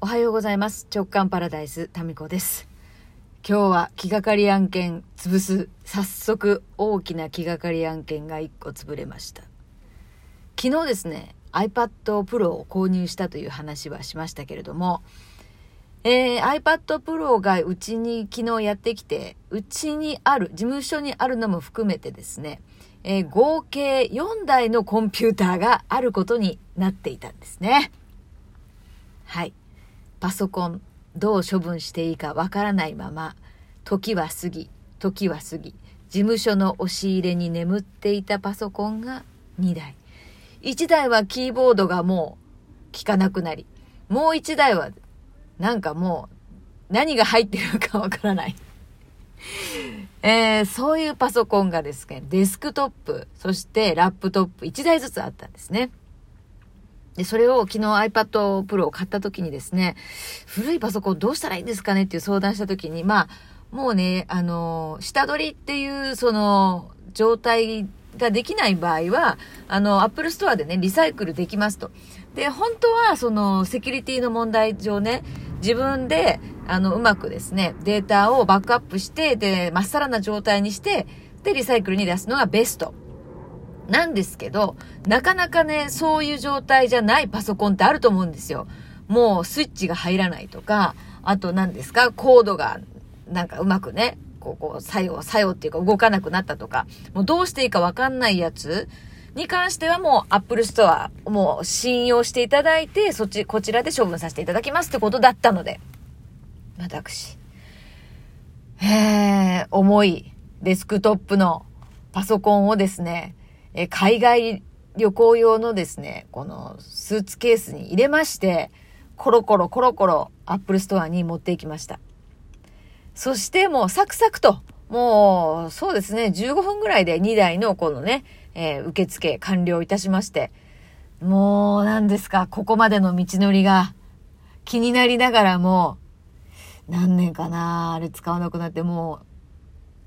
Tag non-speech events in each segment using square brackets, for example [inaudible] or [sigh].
おはようございます。直感パラダイス、タミコです。今日は気がかり案件潰す。早速大きな気がかり案件が1個潰れました。昨日ですね、iPad Pro を購入したという話はしましたけれども、えー、iPad Pro がうちに昨日やってきて、うちにある、事務所にあるのも含めてですね、えー合計4台のコンピューターがあることになっていたんですね。はい。パソコン、どう処分していいかわからないまま、時は過ぎ、時は過ぎ、事務所の押し入れに眠っていたパソコンが2台。1台はキーボードがもう効かなくなり、もう1台はなんかもう何が入ってるかわからない。えー、そういうパソコンがですね、デスクトップ、そしてラップトップ1台ずつあったんですね。で、それを昨日 iPad Pro を買った時にですね、古いパソコンどうしたらいいんですかねっていう相談した時に、まあ、もうね、あの、下取りっていうその状態ができない場合は、あの、Apple Store でね、リサイクルできますと。で、本当はそのセキュリティの問題上ね、自分で、あの、うまくですね、データをバックアップして、で、まっさらな状態にして、で、リサイクルに出すのがベスト。なんですけど、なかなかね、そういう状態じゃないパソコンってあると思うんですよ。もうスイッチが入らないとか、あと何ですか、コードがなんかうまくね、こう、こう、作用、作用っていうか動かなくなったとか、もうどうしていいかわかんないやつに関してはもう Apple Store、もう信用していただいて、そっち、こちらで処分させていただきますってことだったので、私、えー、重いデスクトップのパソコンをですね、え海外旅行用のですね、このスーツケースに入れまして、コロコロコロコロアップルストアに持っていきました。そしてもうサクサクと、もうそうですね、15分ぐらいで2台のこのね、えー受付完了いたしまして、もう何ですか、ここまでの道のりが気になりながらも、何年かな、あれ使わなくなっても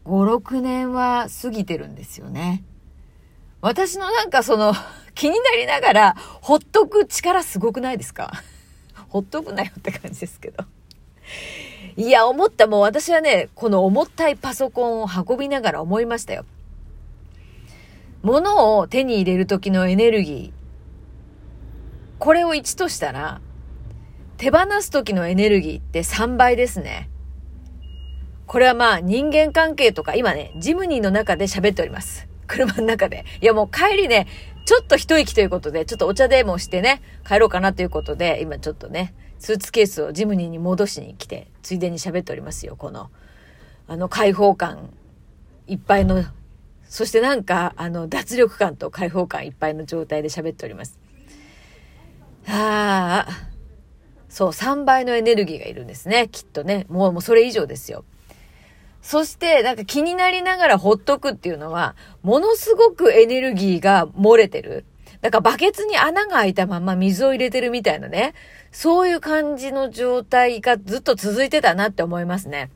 う5、6年は過ぎてるんですよね。私のなんかその [laughs] 気になりながらほっとく力すごくないですか？[laughs] ほっとくなよって感じですけど。いや、思った。もう私はね、この重たいパソコンを運びながら思いましたよ。物を手に入れる時のエネルギー。これを1としたら、手放す時のエネルギーって3倍ですね。これはまあ人間関係とか、今ね、ジムニーの中で喋っております。車の中で。いやもう帰りね、ちょっと一息ということで、ちょっとお茶でもしてね、帰ろうかなということで、今ちょっとね、スーツケースをジムニーに戻しに来て、ついでに喋っておりますよ、この、あの開放感いっぱいの、そしてなんか、あの、脱力感と開放感いっぱいの状態で喋っております。ああ、そう、3倍のエネルギーがいるんですね、きっとね。もう、もうそれ以上ですよ。そして、なんか気になりながらほっとくっていうのは、ものすごくエネルギーが漏れてる。だからバケツに穴が開いたまま水を入れてるみたいなね。そういう感じの状態がずっと続いてたなって思いますね。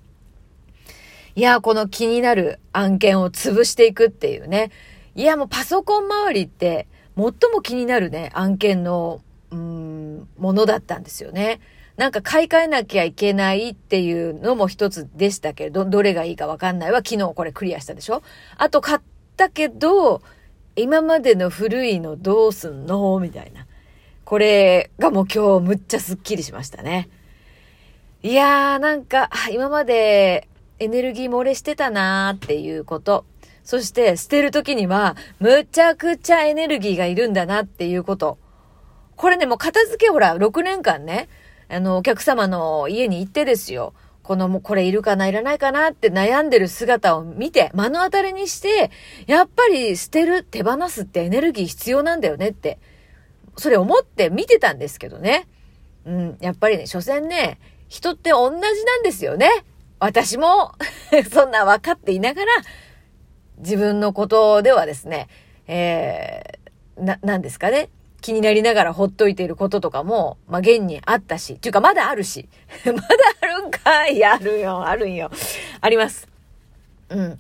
いや、この気になる案件を潰していくっていうね。いや、もうパソコン周りって、最も気になるね、案件の、うん、ものだったんですよね。なんか買い替えなきゃいけないっていうのも一つでしたけど、どれがいいかわかんないわ。昨日これクリアしたでしょ？あと買ったけど、今までの古いのどうすんの？みたいな。これがもう今日むっちゃスッキリしましたね。いやーなんか、今までエネルギー漏れしてたなーっていうこと。そして捨てる時にはむちゃくちゃエネルギーがいるんだなっていうこと。これね、もう片付けほら、6年間ね、あの、お客様の家に行ってですよ。このもうこれいるかないらないかなって悩んでる姿を見て、目の当たりにして、やっぱり捨てる、手放すってエネルギー必要なんだよねって、それ思って見てたんですけどね。うん、やっぱりね、所詮ね、人って同じなんですよね。私も、[laughs] そんな分かっていながら、自分のことではですね、えー、な、なんですかね。気になりながらほっといていることとかも、まあ、現にあったし、っていうかまだあるし。[laughs] まだあるんかいあるよ、あるんよ。あります。うん。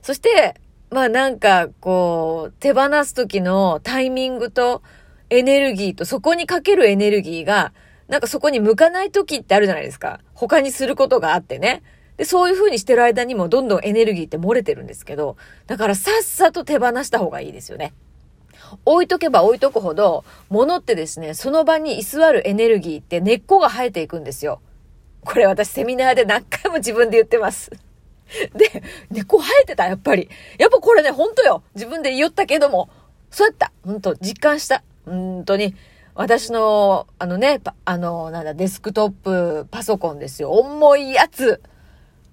そして、まあなんか、こう、手放す時のタイミングとエネルギーと、そこにかけるエネルギーが、なんかそこに向かない時ってあるじゃないですか。他にすることがあってね。で、そういう風にしてる間にもどんどんエネルギーって漏れてるんですけど、だからさっさと手放した方がいいですよね。置いとけば置いとくほど、物ってですね、その場に居座るエネルギーって根っこが生えていくんですよ。これ私セミナーで何回も自分で言ってます。[laughs] で、根っこ生えてた、やっぱり。やっぱこれね、ほんとよ。自分で言ったけども、そうやった。ほんと、実感した。本当に。私の、あのね、あの、なんだ、デスクトップパソコンですよ。重いやつ。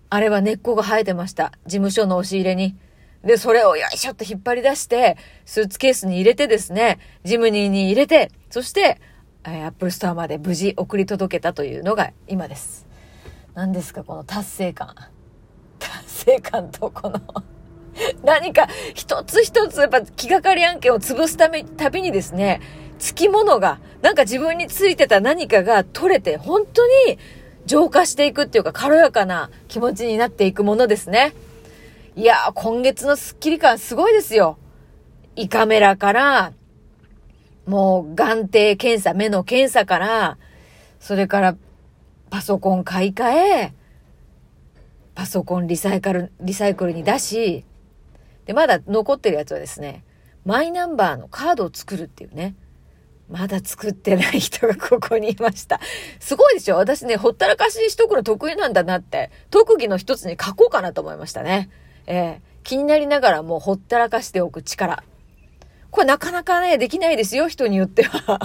あれは根っこが生えてました。事務所の押し入れに。で、それをよいしょっと引っ張り出して、スーツケースに入れてですね、ジムニーに入れて、そして、えー、アップルストアまで無事送り届けたというのが今です。何ですか、この達成感。[laughs] 達成感とこの [laughs] 何か一つ一つやっぱ気がかり案件を潰すため、たびにですね、つきものが、なんか自分についてた何かが取れて、本当に浄化していくっていうか軽やかな気持ちになっていくものですね。いや、今月のスッキリ感すごいですよ。胃カメラから、もう眼底検査、目の検査から、それからパソコン買い替え、パソコンリサイクル、リサイクルに出し、で、まだ残ってるやつはですね、マイナンバーのカードを作るっていうね。まだ作ってない人がここにいました。すごいでしょ私ね、ほったらかしにしとくの得意なんだなって、特技の一つに書こうかなと思いましたね。えー、気になりながらもうほったらかしておく力。これなかなかね、できないですよ、人によっては。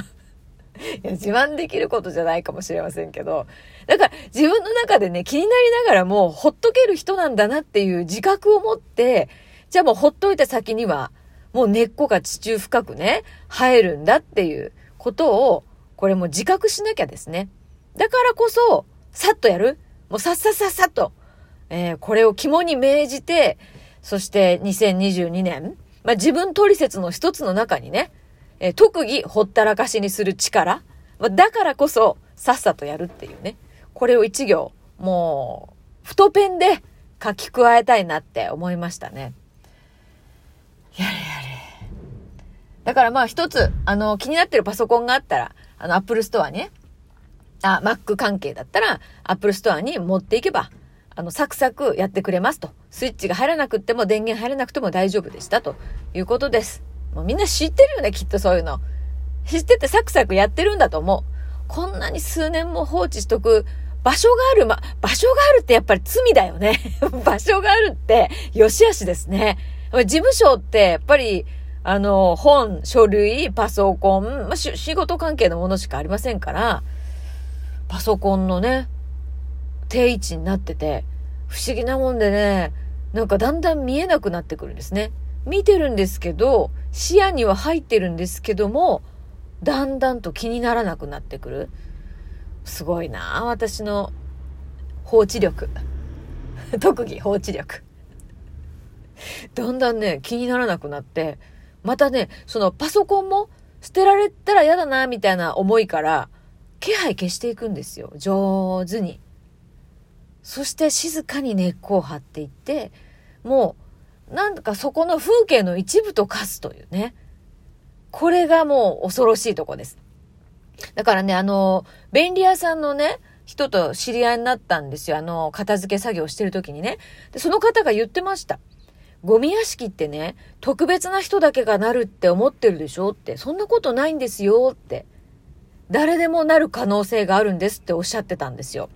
[laughs] いや、自慢できることじゃないかもしれませんけど。だから、自分の中でね、気になりながらも、ほっとける人なんだなっていう自覚を持って、じゃあもうほっといた先には、もう根っこが地中深くね、生えるんだっていうことを、これも自覚しなきゃですね。だからこそ、さっとやるもうさっさっさっさっと、えー、これを肝に銘じて、そして2022年、まあ、自分取説の一つの中にね、えー、特技ほったらかしにする力、まあ、だからこそ、さっさとやるっていうね。これを一行、もう、太ペンで書き加えたいなって思いましたね。やれやれ。だからまあ一つ、あの、気になってるパソコンがあったら、あの、アップルストアにね、あ、Mac 関係だったら、アップルストアに持っていけば、あの、サクサクやってくれますと。スイッチが入らなくっても電源入らなくても大丈夫でしたということです。もうみんな知ってるよね、きっとそういうの。知っててサクサクやってるんだと思う。こんなに数年も放置しとく場所がある、ま、場所があるってやっぱり罪だよね。[laughs] 場所があるって、よしあしですね。事務所ってやっぱり、あの、本、書類、パソコン、まあ、仕事関係のものしかありませんから、パソコンのね、定位置になってて、不思議なもんでね、なんかだんだん見えなくなってくるんですね。見てるんですけど、視野には入ってるんですけども、だんだんと気にならなくなってくる。すごいな私の放置力。[laughs] 特技放置力。だんだんね、気にならなくなって、またね、そのパソコンも捨てられたら嫌だな、みたいな思いから、気配消していくんですよ。上手に。そして静かに根っこを張っていって、もう、なんかそこの風景の一部と化すというね。これがもう恐ろしいとこです。だからね、あの、便利屋さんのね、人と知り合いになったんですよ。あの、片付け作業してる時にね。で、その方が言ってました。ゴミ屋敷ってね、特別な人だけがなるって思ってるでしょって、そんなことないんですよって。誰でもなる可能性があるんですっておっしゃってたんですよ。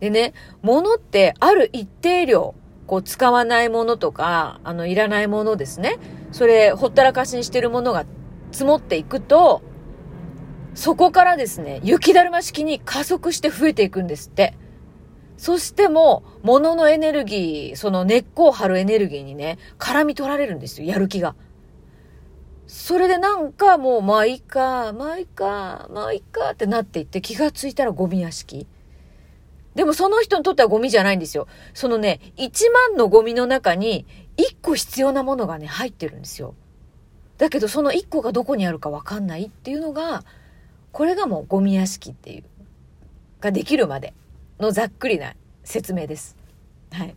でね、物ってある一定量、こう使わないものとか、あの、いらないものですね。それ、ほったらかしにしてるものが積もっていくと、そこからですね、雪だるま式に加速して増えていくんですって。そしても、物のエネルギー、その根っこを張るエネルギーにね、絡み取られるんですよ、やる気が。それでなんかもう、まあいいか、まあいいか、まあいいかってなっていって気がついたらゴミ屋敷。でもその人にとってはゴミじゃないんですよ。そのね、1万のゴミの中に1個必要なものがね、入ってるんですよ。だけどその1個がどこにあるかわかんないっていうのが、これがもうゴミ屋敷っていう、ができるまで。のざっくりな説明です。はい。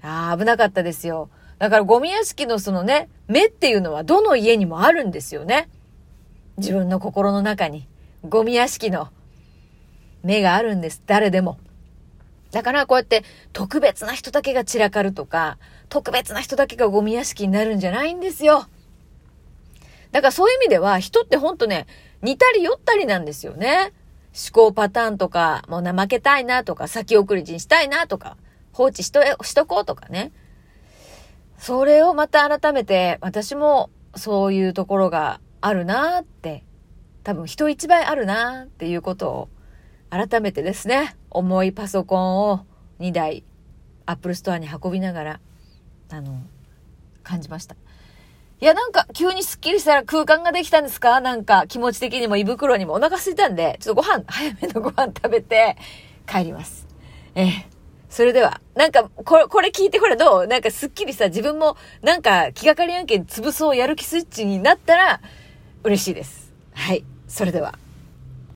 ああ、危なかったですよ。だからゴミ屋敷のそのね、目っていうのはどの家にもあるんですよね。自分の心の中に。ゴミ屋敷の目があるんです。誰でも。だからこうやって特別な人だけが散らかるとか、特別な人だけがゴミ屋敷になるんじゃないんですよ。だからそういう意味では人ってほんとね、似たり寄ったりなんですよね。思考パターンとか、もう怠けたいなとか、先送りにしたいなとか、放置しと、しとこうとかね。それをまた改めて、私もそういうところがあるなって、多分人一倍あるなっていうことを改めてですね、重いパソコンを2台、アップルストアに運びながら、あの、感じました。いや、なんか、急にスッキリしたら空間ができたんですか？なんか、気持ち的にも胃袋にもお腹空いたんで、ちょっとご飯、早めの [laughs] ご飯食べて、帰ります。ええ。それでは、なんか、これ、これ聞いてこれどう？なんかスッキリさ、自分も、なんか、気がかり案件潰そうやる気スイッチになったら、嬉しいです。はい。それでは。